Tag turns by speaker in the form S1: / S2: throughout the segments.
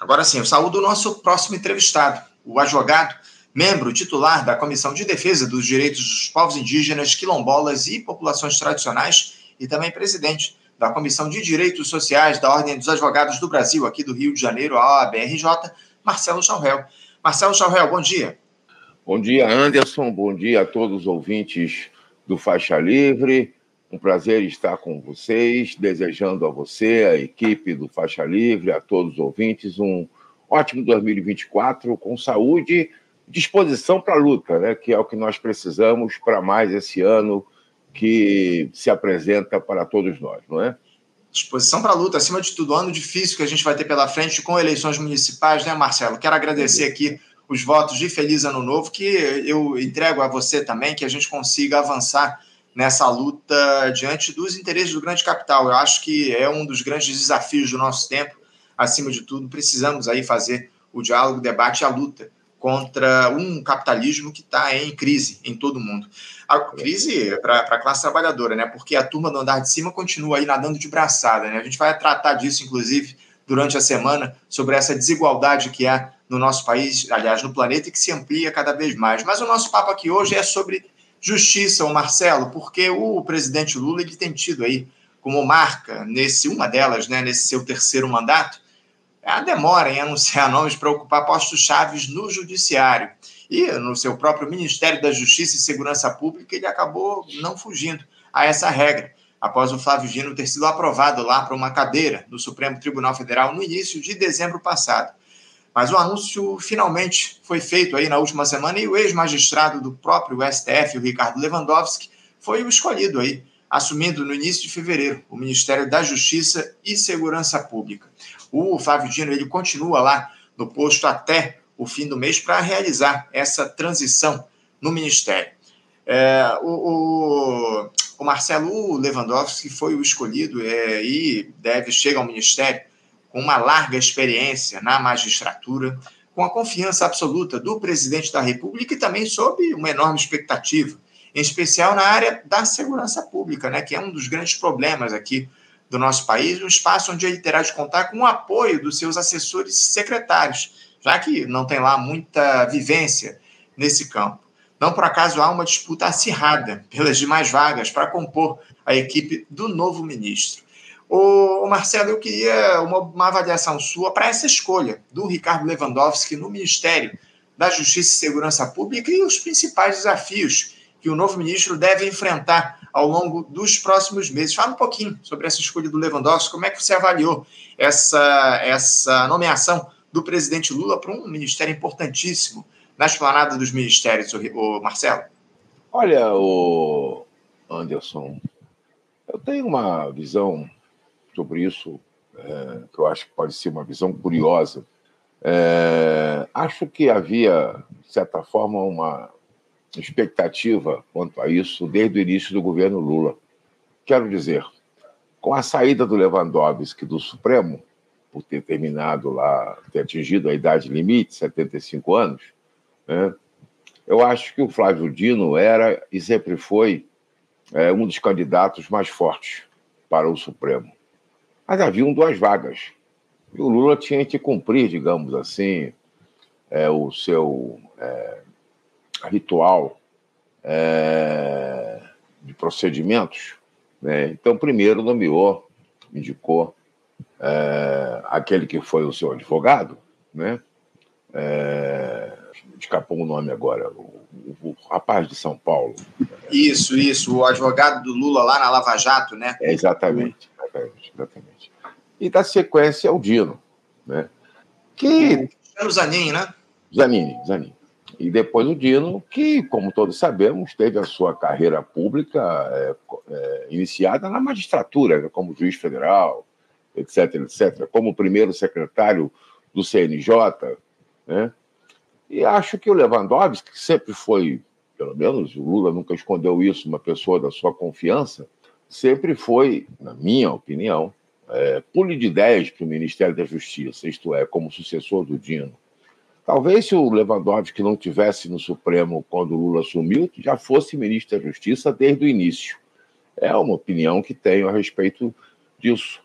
S1: Agora sim, eu saúdo o nosso próximo entrevistado, o advogado, membro titular da Comissão de Defesa dos Direitos dos Povos Indígenas, Quilombolas e Populações Tradicionais e também presidente da Comissão de Direitos Sociais da Ordem dos Advogados do Brasil, aqui do Rio de Janeiro, a OABRJ, Marcelo Chaurel. Marcelo Chaurel, bom dia.
S2: Bom dia, Anderson. Bom dia a todos os ouvintes do Faixa Livre. Um prazer estar com vocês, desejando a você, a equipe do Faixa Livre, a todos os ouvintes, um ótimo 2024 com saúde disposição para a luta, né? que é o que nós precisamos para mais esse ano que se apresenta para todos nós, não é?
S1: Disposição para a luta, acima de tudo, ano difícil que a gente vai ter pela frente com eleições municipais, né, Marcelo? Quero agradecer aqui os votos de Feliz Ano Novo, que eu entrego a você também, que a gente consiga avançar nessa luta diante dos interesses do grande capital. Eu acho que é um dos grandes desafios do nosso tempo. Acima de tudo, precisamos aí fazer o diálogo, o debate e a luta contra um capitalismo que está em crise em todo o mundo. A crise para a classe trabalhadora, né? Porque a turma do andar de cima continua aí nadando de braçada, né? A gente vai tratar disso, inclusive, durante a semana, sobre essa desigualdade que há no nosso país, aliás, no planeta, e que se amplia cada vez mais. Mas o nosso papo aqui hoje é sobre justiça, o Marcelo, porque o presidente Lula ele tem tido aí como marca nesse uma delas, né, nesse seu terceiro mandato, a demora em anunciar nomes para ocupar postos chaves no judiciário. E no seu próprio Ministério da Justiça e Segurança Pública, ele acabou não fugindo a essa regra, após o Flávio Dino ter sido aprovado lá para uma cadeira no Supremo Tribunal Federal no início de dezembro passado. Mas o anúncio finalmente foi feito aí na última semana e o ex-magistrado do próprio STF, o Ricardo Lewandowski, foi o escolhido aí, assumindo no início de fevereiro o Ministério da Justiça e Segurança Pública. O Flávio Dino ele continua lá no posto até o fim do mês para realizar essa transição no Ministério. É, o, o, o, Marcelo Lewandowski foi o escolhido é, e deve chegar ao Ministério com uma larga experiência na magistratura, com a confiança absoluta do presidente da República e também sob uma enorme expectativa, em especial na área da segurança pública, né, que é um dos grandes problemas aqui do nosso país, um espaço onde ele terá de contar com o apoio dos seus assessores e secretários, já que não tem lá muita vivência nesse campo. Não por acaso há uma disputa acirrada pelas demais vagas para compor a equipe do novo ministro. Ô, Marcelo, eu queria uma, uma avaliação sua para essa escolha do Ricardo Lewandowski no Ministério da Justiça e Segurança Pública e os principais desafios que o novo ministro deve enfrentar ao longo dos próximos meses. Fala um pouquinho sobre essa escolha do Lewandowski, como é que você avaliou essa, essa nomeação do presidente Lula para um ministério importantíssimo na esplanada dos ministérios, o Marcelo?
S2: Olha, o Anderson, eu tenho uma visão sobre isso, é, que eu acho que pode ser uma visão curiosa. É, acho que havia, de certa forma, uma expectativa quanto a isso desde o início do governo Lula. Quero dizer, com a saída do Lewandowski do Supremo, por ter terminado lá, ter atingido a idade limite, 75 anos, né, eu acho que o Flávio Dino era e sempre foi é, um dos candidatos mais fortes para o Supremo. Mas haviam duas vagas. E o Lula tinha que cumprir, digamos assim, é, o seu é, ritual é, de procedimentos. Né? Então, primeiro nomeou, indicou é, aquele que foi o seu advogado, né? É, escapou o nome agora, o, o, rapaz de São Paulo.
S1: Isso, isso, o advogado do Lula lá na Lava Jato, né?
S2: É, exatamente. E da sequência o Dino, né?
S1: Que... É o Zanini, né?
S2: Zanini, Zanini. E depois o Dino, que, como todos sabemos, teve a sua carreira pública é, é, iniciada na magistratura, né? como juiz federal, etc., etc., como primeiro secretário do CNJ, né? E acho que o Lewandowski, que sempre foi, pelo menos o Lula nunca escondeu isso, uma pessoa da sua confiança, sempre foi, na minha opinião, é, pule de ideias para o Ministério da Justiça, isto é, como sucessor do Dino. Talvez se o Lewandowski não tivesse no Supremo quando o Lula assumiu, já fosse ministro da Justiça desde o início. É uma opinião que tenho a respeito disso.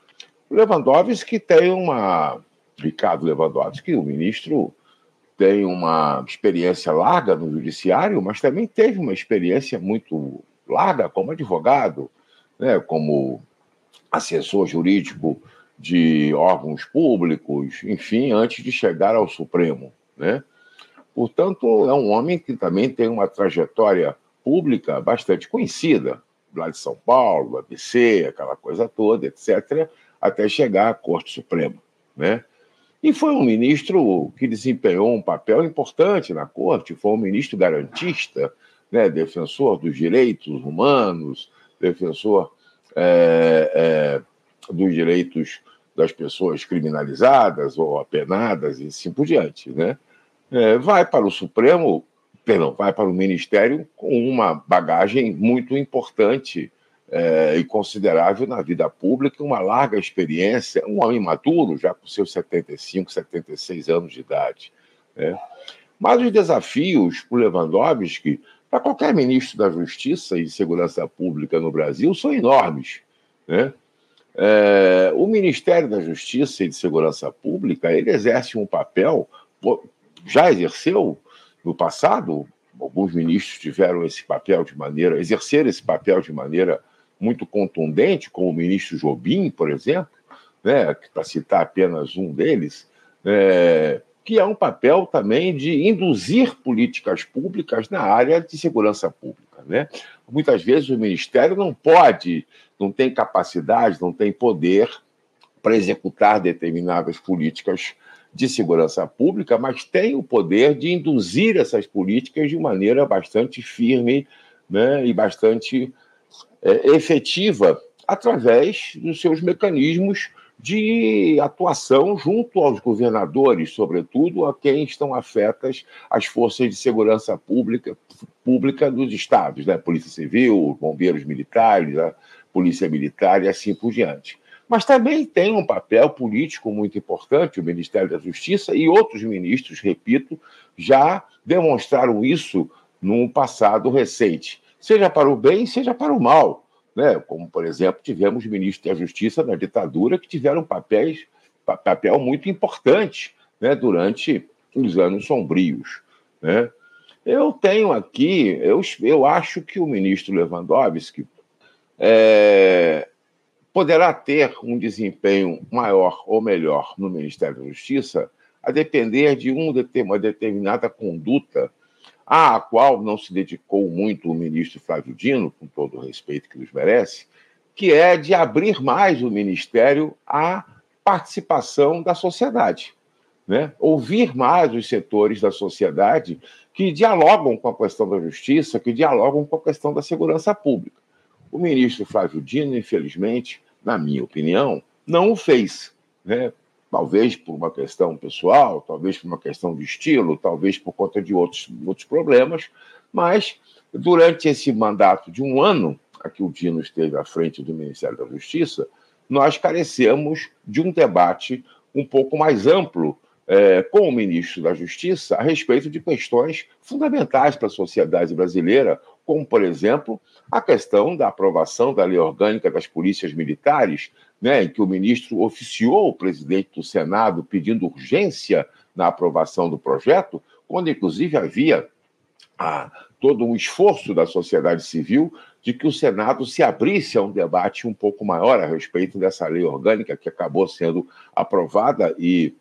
S2: O Lewandowski tem uma, Ricardo Lewandowski, o ministro tem uma experiência larga no judiciário, mas também teve uma experiência muito larga como advogado, né, como assessor jurídico de órgãos públicos, enfim, antes de chegar ao Supremo. Né? Portanto, é um homem que também tem uma trajetória pública bastante conhecida, lá de São Paulo, ABC, aquela coisa toda, etc., até chegar à Corte Suprema. Né? E foi um ministro que desempenhou um papel importante na Corte, foi um ministro garantista, né? defensor dos direitos humanos, defensor é, é, dos direitos das pessoas criminalizadas ou apenadas e assim por diante. Né? É, vai para o Supremo, perdão, vai para o Ministério com uma bagagem muito importante é, e considerável na vida pública, uma larga experiência, um homem maduro, já com seus 75, 76 anos de idade. Né? Mas os desafios para o Lewandowski, para qualquer ministro da Justiça e Segurança Pública no Brasil, são enormes. Né? É, o Ministério da Justiça e de Segurança Pública ele exerce um papel, já exerceu no passado, alguns ministros tiveram esse papel de maneira, exercer esse papel de maneira muito contundente, como o ministro Jobim, por exemplo, né, para citar apenas um deles, é, que é um papel também de induzir políticas públicas na área de segurança pública. Né? Muitas vezes o Ministério não pode, não tem capacidade, não tem poder para executar determinadas políticas de segurança pública, mas tem o poder de induzir essas políticas de maneira bastante firme né, e bastante é, efetiva através dos seus mecanismos de atuação junto aos governadores, sobretudo a quem estão afetas as forças de segurança pública, pública dos estados, né? Polícia Civil, bombeiros militares, a Polícia Militar e assim por diante. Mas também tem um papel político muito importante, o Ministério da Justiça e outros ministros, repito, já demonstraram isso num passado recente, seja para o bem, seja para o mal né? como, por exemplo, tivemos ministros da Justiça na ditadura que tiveram papéis, papel muito importante né? durante os anos sombrios. Né? Eu tenho aqui, eu, eu acho que o ministro Lewandowski é, poderá ter um desempenho maior ou melhor no Ministério da Justiça a depender de um, uma determinada conduta à qual não se dedicou muito o ministro Flávio Dino, com todo o respeito que nos merece, que é de abrir mais o ministério à participação da sociedade. Né? Ouvir mais os setores da sociedade que dialogam com a questão da justiça, que dialogam com a questão da segurança pública. O ministro Flávio Dino, infelizmente, na minha opinião, não o fez. Né? Talvez por uma questão pessoal, talvez por uma questão de estilo, talvez por conta de outros, outros problemas, mas durante esse mandato de um ano, a que o Dino esteve à frente do Ministério da Justiça, nós carecemos de um debate um pouco mais amplo é, com o ministro da Justiça a respeito de questões fundamentais para a sociedade brasileira, como, por exemplo, a questão da aprovação da lei orgânica das polícias militares, né, em que o ministro oficiou o presidente do Senado pedindo urgência na aprovação do projeto, quando inclusive havia ah, todo um esforço da sociedade civil de que o Senado se abrisse a um debate um pouco maior a respeito dessa lei orgânica que acabou sendo aprovada e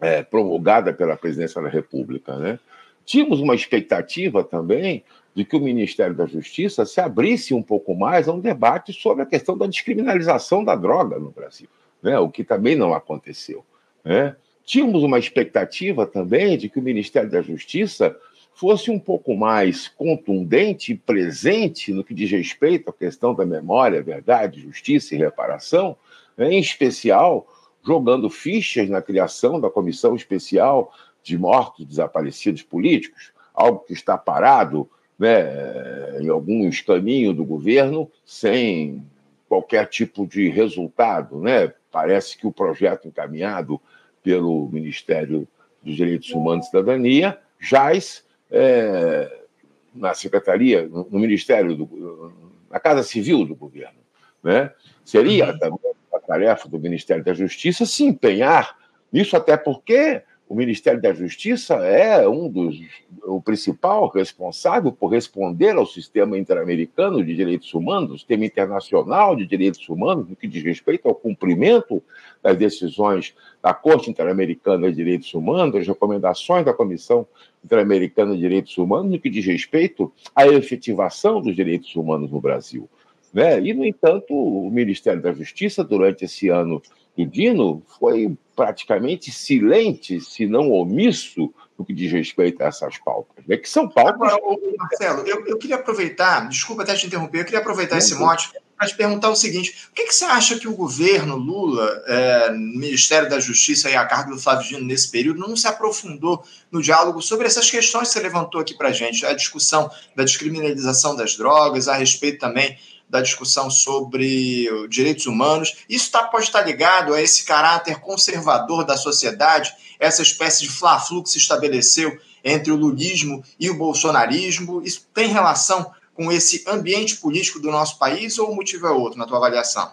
S2: é, promulgada pela presidência da República. Né? Tínhamos uma expectativa também de que o Ministério da Justiça se abrisse um pouco mais a um debate sobre a questão da descriminalização da droga no Brasil, né? o que também não aconteceu. Né? Tínhamos uma expectativa também de que o Ministério da Justiça fosse um pouco mais contundente e presente no que diz respeito à questão da memória, verdade, justiça e reparação, né? em especial jogando fichas na criação da Comissão Especial de Mortos Desaparecidos Políticos, algo que está parado né, em alguns caminhos do governo sem qualquer tipo de resultado. Né? Parece que o projeto encaminhado pelo Ministério dos Direitos Humanos e Cidadania jaz é, na Secretaria, no Ministério, do, na Casa Civil do governo. Né? Seria uhum. também a tarefa do Ministério da Justiça se empenhar Isso até porque o Ministério da Justiça é um dos o principal responsável por responder ao sistema interamericano de direitos humanos, sistema internacional de direitos humanos, no que diz respeito ao cumprimento das decisões da Corte Interamericana de Direitos Humanos, das recomendações da Comissão Interamericana de Direitos Humanos, no que diz respeito à efetivação dos direitos humanos no Brasil. Né? E, no entanto, o Ministério da Justiça, durante esse ano do Dino, foi praticamente silente, se não omisso, no que diz respeito a essas pautas, né? que são pautas. Agora,
S1: Marcelo, eu, eu, queria aproveitar, desculpa até te interromper, eu queria aproveitar esse mote para te perguntar o seguinte: o que, que, você acha que o governo Lula, é, Ministério da Justiça e a cargo do Flávio Dino nesse período, não se aprofundou no diálogo sobre essas questões que você levantou aqui para a gente? A discussão da descriminalização das drogas, a respeito também da discussão sobre direitos humanos. Isso tá, pode estar ligado a esse caráter conservador da sociedade, essa espécie de fla-flu que se estabeleceu entre o lulismo e o bolsonarismo. Isso tem relação com esse ambiente político do nosso país ou o motivo é outro, na tua avaliação?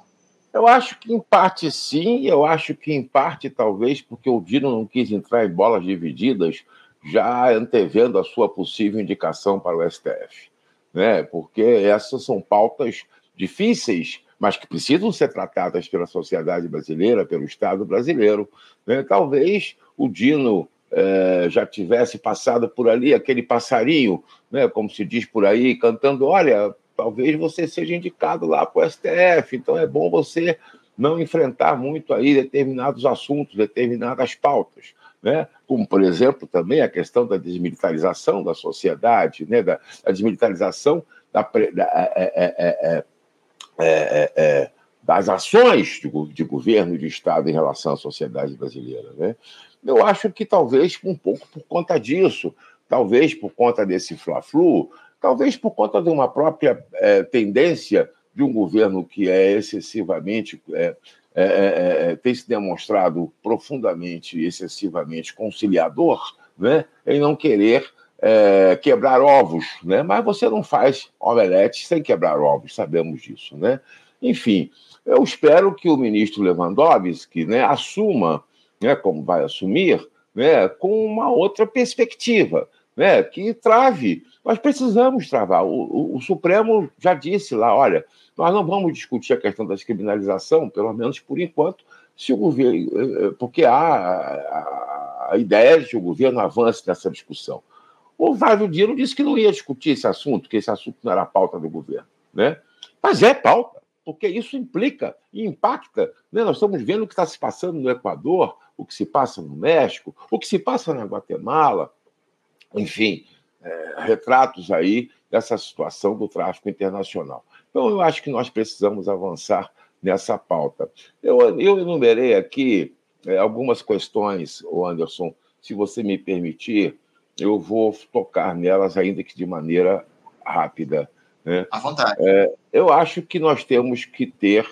S2: Eu acho que em parte sim, eu acho que em parte talvez porque o Dino não quis entrar em bolas divididas, já antevendo a sua possível indicação para o STF né? porque essas são pautas difíceis, mas que precisam ser tratadas pela sociedade brasileira, pelo Estado brasileiro. Né? Talvez o Dino é, já tivesse passado por ali, aquele passarinho, né, como se diz por aí, cantando: olha, talvez você seja indicado lá para o STF, então é bom você não enfrentar muito aí determinados assuntos, determinadas pautas né? como, por exemplo, também a questão da desmilitarização da sociedade, né? da, da desmilitarização da, da é, é, é, das ações de, de, governo e de Estado em relação à sociedade brasileira. Né? Eu acho que talvez um pouco por conta disso, talvez por conta desse fla-flu, talvez por conta de uma própria tendência de um governo que é excessivamente é, é, é, tem se demonstrado profundamente e excessivamente conciliador né, em não querer é, quebrar ovos, né? mas você não faz omelete sem quebrar ovos, sabemos disso. Né? Enfim, eu espero que o ministro Lewandowski né, assuma, né, como vai assumir, né, com uma outra perspectiva, né, que trave. Nós precisamos travar. O, o, o Supremo já disse lá: olha, nós não vamos discutir a questão da descriminalização, pelo menos por enquanto, se o governo, eh, porque há a, a ideia de que o governo avance nessa discussão. O Flávio Dino disse que não ia discutir esse assunto, que esse assunto não era pauta do governo. Né? Mas é pauta, porque isso implica e impacta. Né? Nós estamos vendo o que está se passando no Equador, o que se passa no México, o que se passa na Guatemala, enfim, é, retratos aí dessa situação do tráfico internacional. Então, eu acho que nós precisamos avançar nessa pauta. Eu, eu enumerei aqui é, algumas questões, Anderson, se você me permitir, eu vou tocar nelas, ainda que de maneira rápida. Né?
S1: À vontade.
S2: É, eu acho que nós temos que ter,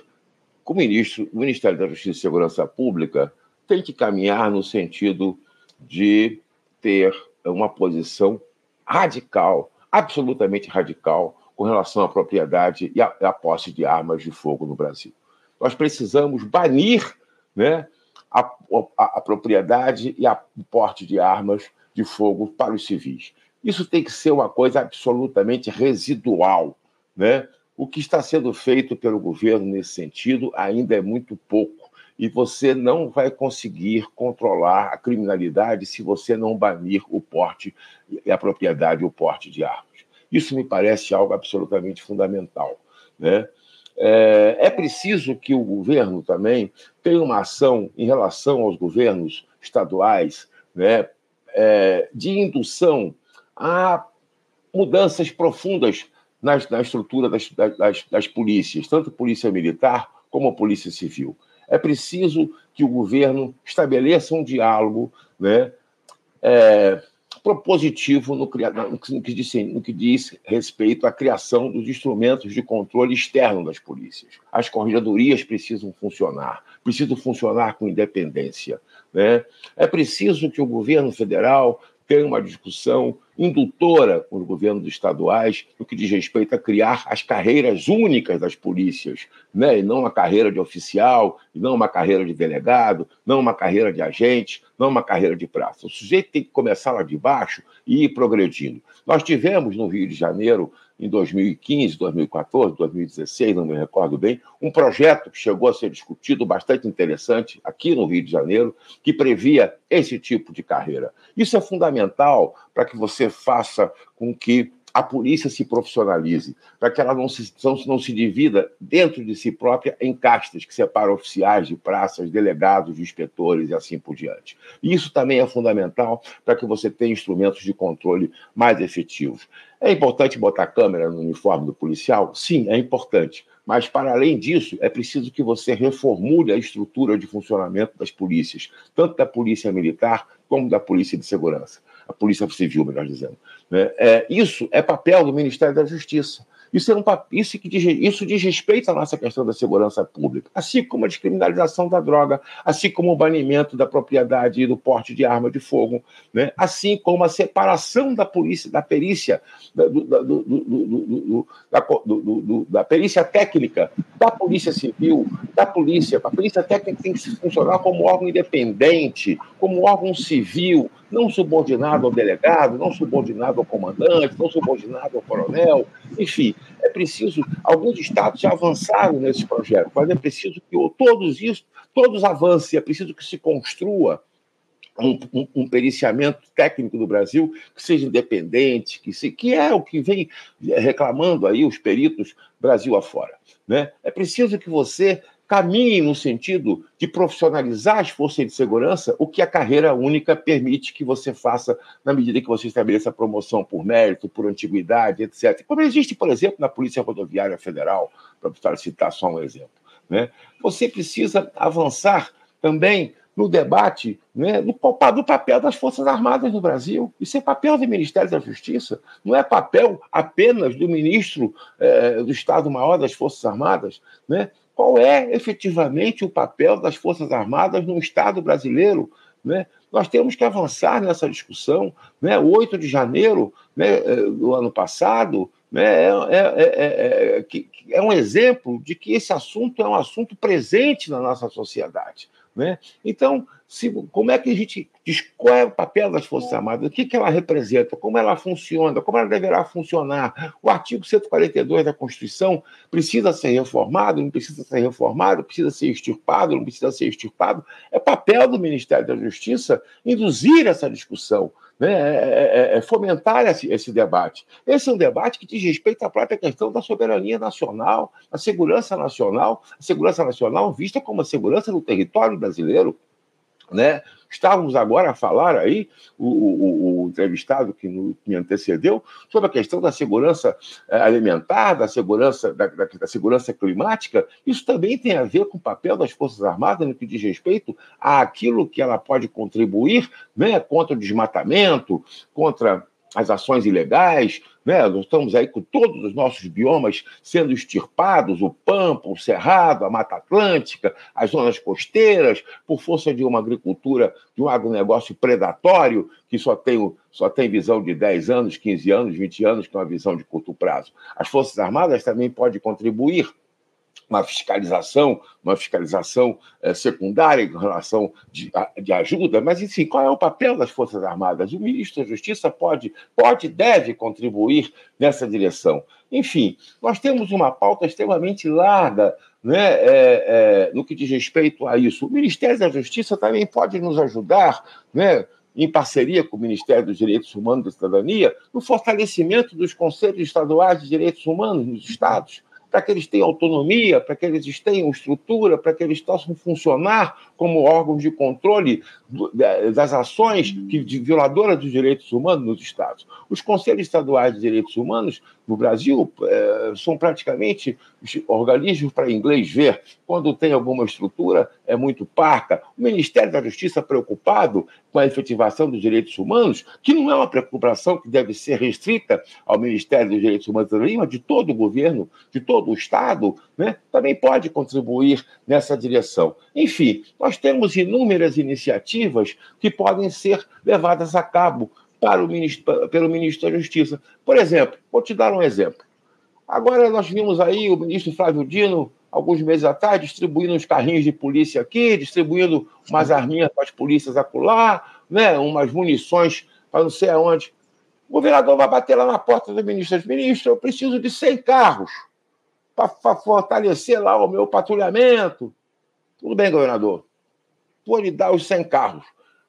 S2: o ministro, o Ministério da Justiça e Segurança Pública tem que caminhar no sentido de ter uma posição radical, absolutamente radical, com relação à propriedade e à, à posse de armas de fogo no Brasil. Nós precisamos banir né, a, a, a propriedade e a, o porte de armas de fogo para os civis. Isso tem que ser uma coisa absolutamente residual. Né? O que está sendo feito pelo governo nesse sentido ainda é muito pouco. E você não vai conseguir controlar a criminalidade se você não banir o porte e a propriedade o porte de armas. Isso me parece algo absolutamente fundamental. Né? É, é preciso que o governo também tenha uma ação em relação aos governos estaduais né, é, de indução a mudanças profundas nas, na estrutura das, das, das polícias, tanto polícia militar como polícia civil. É preciso que o governo estabeleça um diálogo né, é, propositivo no, no, que diz, no que diz respeito à criação dos instrumentos de controle externo das polícias. As corregedorias precisam funcionar, precisam funcionar com independência. Né? É preciso que o governo federal tem uma discussão indutora com os governos estaduais no que diz respeito a criar as carreiras únicas das polícias, né? e não uma carreira de oficial, e não uma carreira de delegado, não uma carreira de agente, não uma carreira de praça. O sujeito tem que começar lá de baixo e ir progredindo. Nós tivemos no Rio de Janeiro em 2015, 2014, 2016, não me recordo bem, um projeto que chegou a ser discutido, bastante interessante, aqui no Rio de Janeiro, que previa esse tipo de carreira. Isso é fundamental para que você faça com que a polícia se profissionalize, para que ela não se, não se divida dentro de si própria em castas que separam oficiais de praças, delegados, de inspetores e assim por diante. Isso também é fundamental para que você tenha instrumentos de controle mais efetivos. É importante botar câmera no uniforme do policial? Sim, é importante. Mas, para além disso, é preciso que você reformule a estrutura de funcionamento das polícias, tanto da Polícia Militar como da Polícia de Segurança a Polícia Civil, melhor dizendo. Né? É, isso é papel do Ministério da Justiça. Isso, é um, isso, que diz, isso diz respeito à nossa questão da segurança pública, assim como a descriminalização da droga, assim como o banimento da propriedade e do porte de arma de fogo, né? assim como a separação da polícia, da perícia, da, perícia técnica da polícia civil, da polícia. A polícia técnica tem que funcionar como órgão independente, como órgão civil, não subordinado ao delegado, não subordinado ao comandante, não subordinado ao coronel, enfim, é preciso, alguns estados já avançaram nesse projeto, mas é preciso que todos isso, todos avancem, é preciso que se construa um, um, um, periciamento técnico do Brasil que seja independente, que, se, que é o que vem reclamando aí os peritos Brasil afora. Né? É preciso que você caminhe no sentido de profissionalizar as forças de segurança, o que a carreira única permite que você faça na medida que você estabeleça a promoção por mérito, por antiguidade, etc. Como existe, por exemplo, na Polícia Rodoviária Federal, para citar só um exemplo. Né? Você precisa avançar também no debate né, do, do papel das Forças Armadas no Brasil. Isso é papel do Ministério da Justiça, não é papel apenas do ministro eh, do Estado-Maior das Forças Armadas. Né? Qual é efetivamente o papel das Forças Armadas no Estado brasileiro. Né? Nós temos que avançar nessa discussão. Né? O 8 de janeiro né, eh, do ano passado né, é, é, é, é, um exemplo de que esse assunto é um assunto presente na nossa sociedade. Né? Então, se, como é que a gente diz qual é o papel das Forças Armadas, o que, que ela representa, como ela funciona, como ela deverá funcionar. O artigo 142 da Constituição precisa ser reformado, não precisa ser reformado, precisa ser extirpado, não precisa ser extirpado. É papel do Ministério da Justiça induzir essa discussão. Né, é, é, é, é fomentar esse, esse, debate. Esse é um debate que diz respeito à própria questão da soberania nacional, a segurança nacional, a segurança nacional vista como a segurança do território brasileiro. Né? Estávamos agora a falar aí, o, o, o entrevistado que me antecedeu, sobre a questão da segurança eh, alimentar, da segurança, da, da, da, segurança climática. Isso também tem a ver com o papel das Forças Armadas no que diz respeito àquilo que ela pode contribuir né, contra o desmatamento, contra as ações ilegais, né? Nós estamos aí com todos os nossos biomas sendo extirpados, o pampa, o cerrado, a Mata Atlântica, as zonas costeiras, por força de uma agricultura, de um agronegócio predatório que só tem, só tem visão de 10 anos, 15 anos, 20 anos, que é uma visão de curto prazo. As Forças Armadas também podem contribuir uma fiscalização, uma fiscalização é, secundária em relação de, de ajuda, mas enfim, qual é o papel das Forças Armadas? O ministro da Justiça pode, pode, deve contribuir nessa direção. Enfim, nós temos uma pauta extremamente larga né, é, é, no que diz respeito a isso. O Ministério da Justiça também pode nos ajudar, né, em parceria com o Ministério dos Direitos Humanos e da Cidadania, no fortalecimento dos conselhos estaduais de direitos humanos nos estados para que eles tenham autonomia, para que eles tenham estrutura, para que eles possam funcionar como órgãos de controle das ações de violadoras dos direitos humanos nos estados. Os conselhos estaduais de direitos humanos no Brasil é, são praticamente organismos para inglês ver. Quando tem alguma estrutura, é muito parca. O Ministério da Justiça, preocupado com a efetivação dos direitos humanos, que não é uma preocupação que deve ser restrita ao Ministério dos Direitos Humanos, mas de todo o governo, de todo o Estado, né, também pode contribuir nessa direção. Enfim, nós temos inúmeras iniciativas que podem ser levadas a cabo para o ministro, pelo ministro da Justiça. Por exemplo, vou te dar um exemplo. Agora nós vimos aí o ministro Flávio Dino, alguns meses atrás, distribuindo uns carrinhos de polícia aqui, distribuindo umas arminhas para as polícias acolá, né, umas munições para não sei aonde. O governador vai bater lá na porta do ministro. Ministro, eu preciso de 100 carros para fortalecer lá o meu patrulhamento. Tudo bem, governador. Vou lhe dar os 100 carros.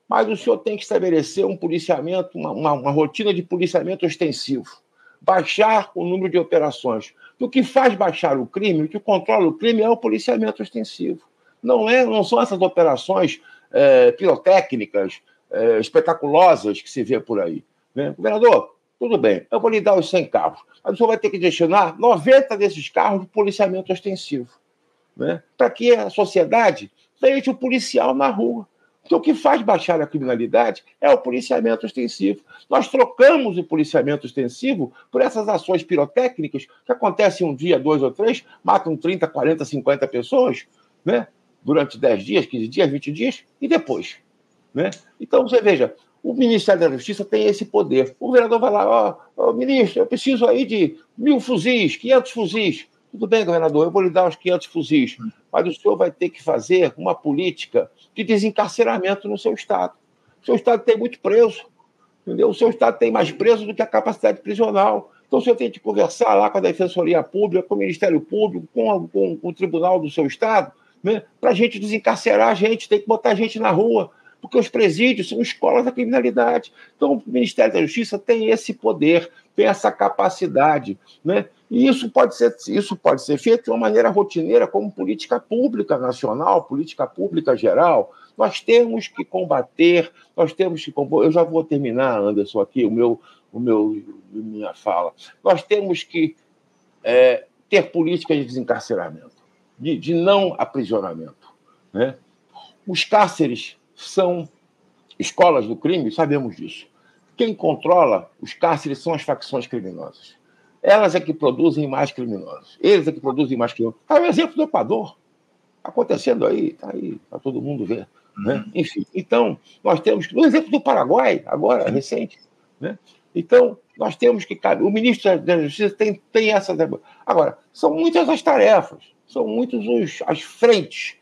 S2: Mas o senhor tem que estabelecer um policiamento, uma, uma, uma rotina de policiamento ostensivo. Baixar o número de operações. O que faz baixar o crime, o que controla o crime é o policiamento ostensivo. Não, é, não são essas operações é, pirotécnicas, é, espetaculosas que se vê por aí. Né? Governador, tudo bem, eu vou lhe dar os 100 carros, mas o senhor vai ter que destinar 90 desses carros de policiamento ostensivo. Né? Para que a sociedade veja o policial na rua. Porque o que faz baixar a criminalidade é o policiamento ostensivo. Nós trocamos o policiamento ostensivo por essas ações pirotécnicas que acontecem um dia, dois ou três, matam 30, 40, 50 pessoas, né? durante 10 dias, 15 dias, 20 dias, e depois. Né? Então, você veja, o Ministério da Justiça tem esse poder. O vereador vai lá, ó, oh, oh, ministro, eu preciso aí de mil fuzis, 500 fuzis. Tudo bem, governador, eu vou lhe dar uns 500 fuzis, mas o senhor vai ter que fazer uma política de desencarceramento no seu Estado. O seu Estado tem muito preso, entendeu? O seu Estado tem mais preso do que a capacidade prisional. Então, o senhor tem que conversar lá com a Defensoria Pública, com o Ministério Público, com, com, com o Tribunal do seu Estado, né? para a gente desencarcerar a gente, tem que botar a gente na rua porque os presídios são escolas da criminalidade. Então, o Ministério da Justiça tem esse poder, tem essa capacidade, né? E isso pode ser, isso pode ser feito de uma maneira rotineira, como política pública nacional, política pública geral. Nós temos que combater, nós temos que Eu já vou terminar, Anderson, aqui o meu, o meu, minha fala. Nós temos que é, ter políticas de desencarceramento, de, de não aprisionamento, né? Os cárceres são escolas do crime, sabemos disso. Quem controla os cárceres são as facções criminosas. Elas é que produzem mais criminosos. Eles é que produzem mais criminosos. Está o exemplo do Equador. Acontecendo aí, está aí, para todo mundo ver. Né? Uhum. Enfim, então, nós temos. O exemplo do Paraguai, agora, recente. Né? Então, nós temos que. O ministro da Justiça tem, tem essa. Agora, são muitas as tarefas, são muitas as frentes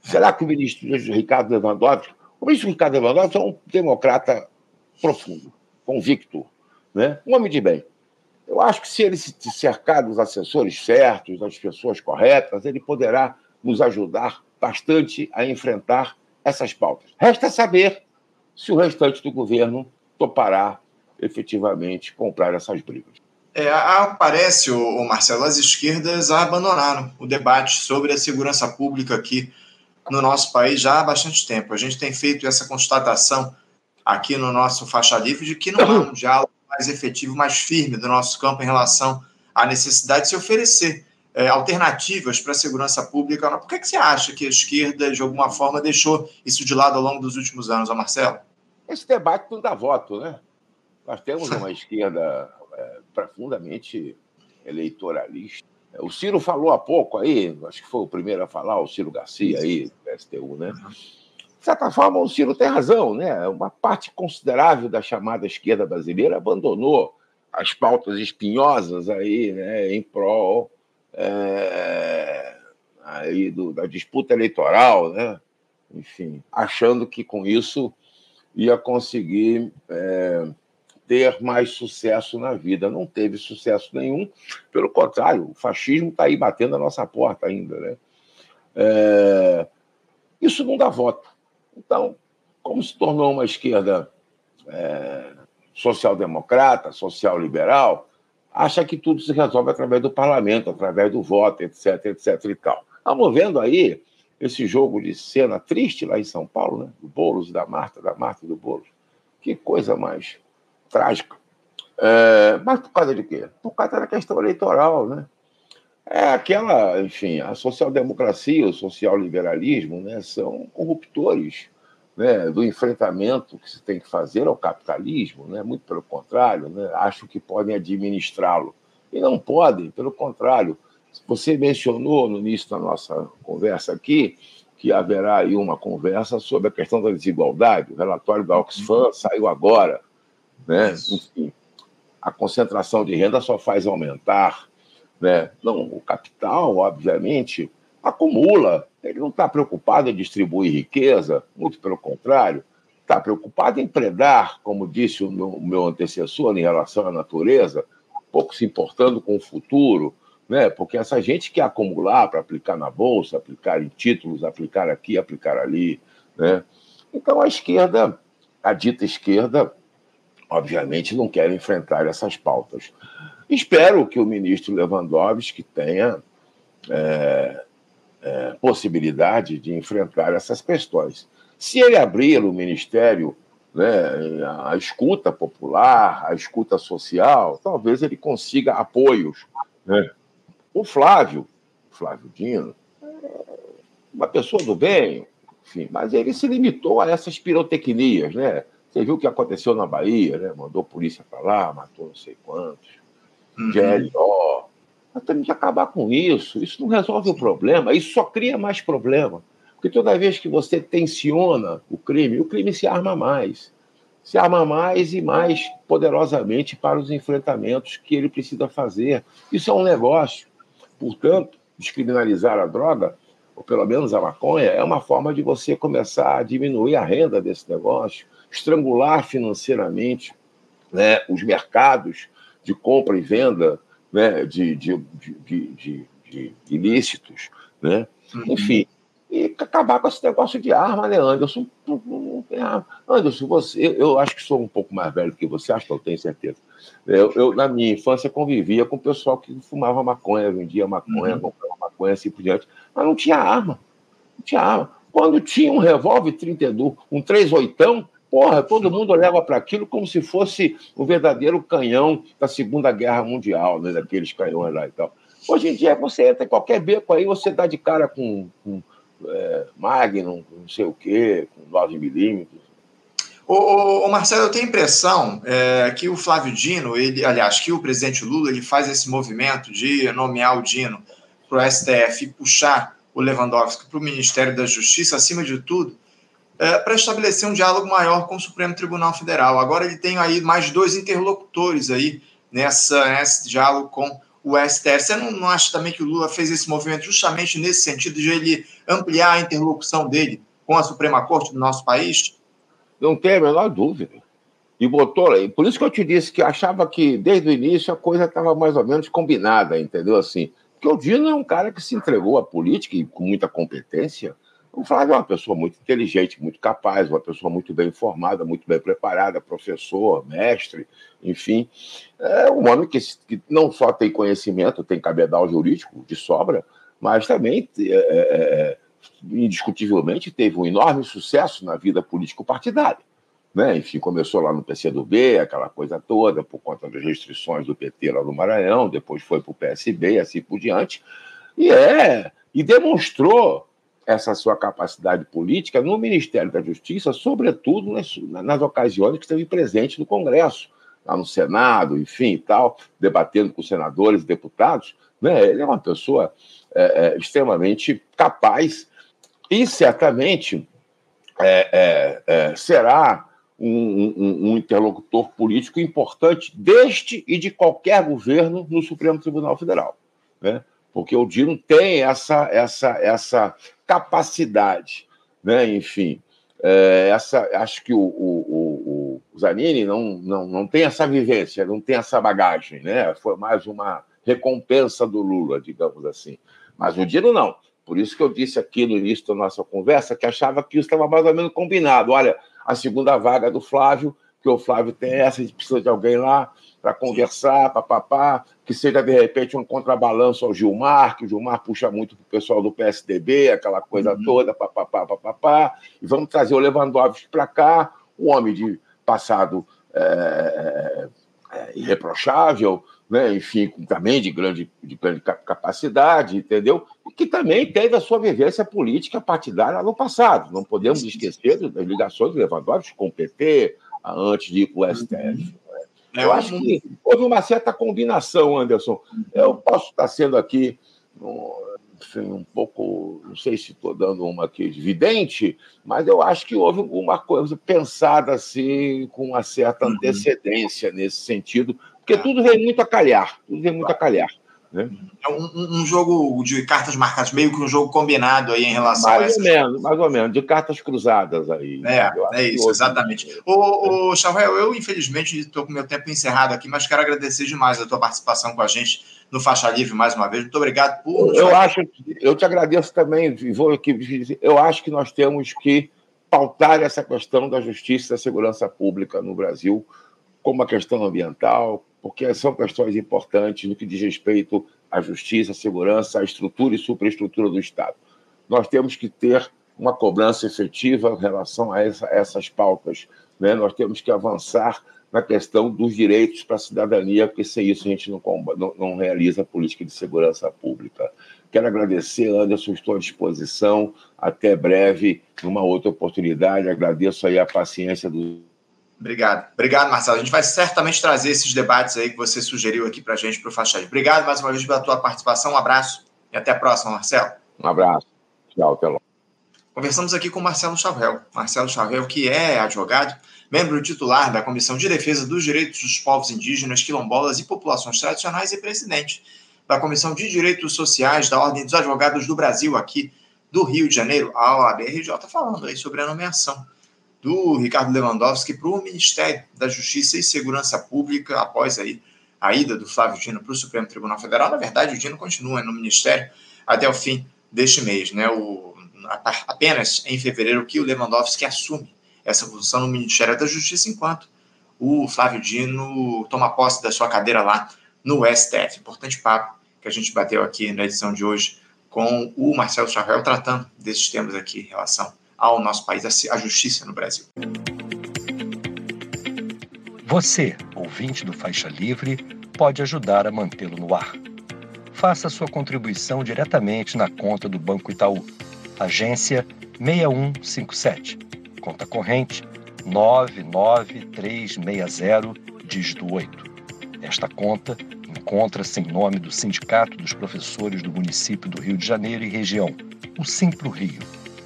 S2: Será que o ministro Ricardo Lewandowski, o ministro Ricardo Lewandowski é um democrata profundo, convicto, né? um homem de bem. Eu acho que se ele se cercar dos assessores certos, das pessoas corretas, ele poderá nos ajudar bastante a enfrentar essas pautas. Resta saber se o restante do governo topará efetivamente comprar essas brigas.
S1: É, o Marcelo, as esquerdas abandonaram o debate sobre a segurança pública aqui no nosso país já há bastante tempo. A gente tem feito essa constatação aqui no nosso faixa livre de que não há um diálogo mais efetivo, mais firme do nosso campo em relação à necessidade de se oferecer é, alternativas para a segurança pública. Por que, que você acha que a esquerda, de alguma forma, deixou isso de lado ao longo dos últimos anos, Marcelo?
S2: Esse debate não dá voto, né? Nós temos uma esquerda é, profundamente eleitoralista o Ciro falou há pouco aí, acho que foi o primeiro a falar, o Ciro Garcia aí, STU, né? De certa forma, o Ciro tem razão, né? Uma parte considerável da chamada esquerda brasileira abandonou as pautas espinhosas aí, né, em prol é, aí do, da disputa eleitoral, né? Enfim, achando que com isso ia conseguir é, ter mais sucesso na vida. Não teve sucesso nenhum, pelo contrário, o fascismo está aí batendo a nossa porta ainda. Né? É... Isso não dá voto. Então, como se tornou uma esquerda é... social-democrata, social-liberal, acha que tudo se resolve através do parlamento, através do voto, etc, etc e tal. Estamos vendo aí esse jogo de cena triste lá em São Paulo, né? Do Boulos, da Marta, da Marta e do Boulos. Que coisa mais trágica. É, mas por causa de quê? Por causa da questão eleitoral, né? É aquela, enfim, a social-democracia, o social-liberalismo, né, são corruptores né, do enfrentamento que se tem que fazer ao capitalismo, né? Muito pelo contrário, né? Acham que podem administrá-lo e não podem, pelo contrário. Você mencionou no início da nossa conversa aqui que haverá aí uma conversa sobre a questão da desigualdade. O relatório da Oxfam saiu agora Né? Enfim, a concentração de renda só faz aumentar. Né? Não, o capital, obviamente, acumula. Ele não está preocupado em distribuir riqueza, muito pelo contrário, está preocupado em predar, como disse o meu, o meu antecessor em relação à natureza, pouco se importando com o futuro, né? porque essa gente quer acumular para aplicar na bolsa, aplicar em títulos, aplicar aqui, aplicar ali. Né? Então a esquerda, a dita esquerda, obviamente não quer enfrentar essas pautas. Espero que o ministro Lewandowski tenha é, é, possibilidade de enfrentar essas questões. Se ele abrir o ministério né, a escuta popular, a escuta social, talvez ele consiga apoios. Né? O Flávio, Flávio Dino, uma pessoa do bem, enfim, mas ele se limitou a essas pirotecnias, né? Você viu o que aconteceu na Bahia, né? Mandou polícia para lá, matou não sei quantos. Uhum. GLO. Nós temos que acabar com isso. Isso não resolve o problema, isso só cria mais problema. Porque toda vez que você tensiona o crime, o crime se arma mais. Se arma mais e mais poderosamente para os enfrentamentos que ele precisa fazer. Isso é um negócio. Portanto, descriminalizar a droga, ou pelo menos a maconha, é uma forma de você começar a diminuir a renda desse negócio, estrangular financeiramente né, os mercados de compra e venda né, de, de, de, de, ilícitos. Né? Uhum. Enfim, e acabar com esse negócio de arma, né, Anderson? Não tem arma. Anderson, você, eu acho que sou um pouco mais velho que você, acho que eu tenho certeza. Eu, eu na minha infância, convivia com o pessoal que fumava maconha, vendia maconha, uhum. comprava maconha, assim por diante, mas não tinha arma. Não tinha arma. Quando tinha um revólver 32, um 38, porra, todo mundo olhava para aquilo como se fosse o verdadeiro canhão da Segunda Guerra Mundial, né, daqueles canhões lá e tal. Hoje em dia, você entra em qualquer beco aí, você dá de cara com, com é, Magnum, não sei o quê, com 9 milímetros.
S1: Ô, ô, Marcelo, eu tenho a impressão é, que o Flávio Dino, ele, aliás, que o presidente Lula, ele faz esse movimento de nomear o Dino para o STF e puxar o Lewandowski para o Ministério da Justiça, acima de tudo, é, para estabelecer um diálogo maior com o Supremo Tribunal Federal. Agora ele tem aí mais dois interlocutores aí nessa, nesse diálogo com o STF. Você não, não acha também que o Lula fez esse movimento justamente nesse sentido de ele ampliar a interlocução dele com a Suprema Corte do nosso país?
S2: Não tem a menor dúvida. E botou. Por isso que eu te disse que achava que desde o início a coisa estava mais ou menos combinada, entendeu? Assim, porque o Dino é um cara que se entregou à política e com muita competência. O Flávio é uma pessoa muito inteligente, muito capaz, uma pessoa muito bem informada, muito bem preparada, professor, mestre, enfim. É um homem que, que não só tem conhecimento, tem cabedal jurídico de sobra, mas também, é, é, é, indiscutivelmente, teve um enorme sucesso na vida político-partidária. Né? Enfim, começou lá no PCdoB, aquela coisa toda, por conta das restrições do PT lá no Maranhão, depois foi para o PSB e assim por diante. E é, e demonstrou essa sua capacidade política no Ministério da Justiça, sobretudo nas, nas ocasiões que esteve presente no Congresso, lá no Senado, enfim, e tal, debatendo com senadores e deputados. Né? Ele é uma pessoa é, é, extremamente capaz e certamente é, é, é será um, um, um, interlocutor político importante deste e de qualquer governo no Supremo Tribunal Federal. Né? Porque o Dino tem essa, essa, essa capacidade, né? Enfim, é, essa, acho que o, o, o, Zanini não, não, não tem essa vivência, não tem essa bagagem, né? Foi mais uma recompensa do Lula, digamos assim. Mas o Dino não. Por isso que eu disse aqui no início da nossa conversa que achava que isso estava mais ou menos combinado. Olha, a segunda vaga do Flávio, que o Flávio tem essa, a gente precisa de alguém lá para conversar, papapá, que seja de repente um contrabalanço ao Gilmar, que o Gilmar puxa muito para o pessoal do PSDB, aquela coisa uhum. toda, papapá, papapá, e vamos trazer o Lewandowski para cá, um homem de passado é, é, irreprochável, né? enfim, também de grande, de grande capacidade, entendeu? E que também teve a sua vivência política partidária no passado. Não podemos esquecer das ligações do Lewandowski com o PT, antes de ir para o STF. Uhum. É, eu acho que houve uma certa combinação, Anderson. Eu posso estar sendo aqui enfim, um pouco, não sei se estou dando uma aqui evidente, mas eu acho que houve alguma coisa pensada assim, com uma certa uhum. antecedência nesse sentido, porque tudo vem muito a calhar, tudo vem muito a calhar. Né?
S1: É um, um, jogo de cartas marcadas, meio que um jogo combinado aí em relação
S2: mais
S1: a
S2: Mais ou menos, mais ou menos, de cartas cruzadas aí.
S1: É, é isso, exatamente. Ô, ô Chavel, eu infelizmente estou com meu tempo encerrado aqui, mas quero agradecer demais a tua participação com a gente no Faixa Livre mais uma vez. Muito obrigado por.
S2: Eu acho, eu te agradeço também, vou aqui eu acho que nós temos que pautar essa questão da justiça e da segurança pública no Brasil como uma questão ambiental, porque são questões importantes no que diz respeito à justiça, à segurança, à estrutura e superestrutura do Estado. Nós temos que ter uma cobrança efetiva em relação a, essa, essas pautas. Né? Nós temos que avançar na questão dos direitos para a cidadania, porque sem isso a gente não, não, não realiza política de segurança pública. Quero agradecer, Anderson, estou à disposição. Até breve, numa outra oportunidade. Agradeço aí a paciência do
S1: Obrigado. Obrigado, Marcelo. A gente vai certamente trazer esses debates aí que você sugeriu aqui para a gente, para o Faixa Obrigado mais uma vez pela tua participação. Um abraço e até a próxima, Marcelo.
S2: Um abraço. Tchau, até logo.
S1: Conversamos aqui com Marcelo Chavel. Marcelo Chavel, que é advogado, membro titular da Comissão de Defesa dos Direitos dos Povos Indígenas, Quilombolas e Populações Tradicionais e presidente da Comissão de Direitos Sociais da Ordem dos Advogados do Brasil, aqui do Rio de Janeiro, a OABRJ, falando aí sobre a nomeação do Ricardo Lewandowski para o Ministério da Justiça e Segurança Pública, após aí a ida do Flávio Dino para o Supremo Tribunal Federal. Na verdade, o Dino continua no Ministério até o fim deste mês, né? O, apenas em fevereiro que o Lewandowski assume essa função no Ministério da Justiça, enquanto o Flávio Dino toma posse da sua cadeira lá no STF. Importante papo que a gente bateu aqui na edição de hoje com o Marcelo Charvel, tratando desses temas aqui em relação ao nosso país, à justiça no Brasil.
S3: Você, ouvinte do Faixa Livre, pode ajudar a mantê-lo no ar. Faça sua contribuição diretamente na conta do Banco Itaú, agência 6157, conta corrente 99360, dígito 8. Esta conta encontra-se em nome do Sindicato dos Professores do Município do Rio de Janeiro e região, o Simpro Rio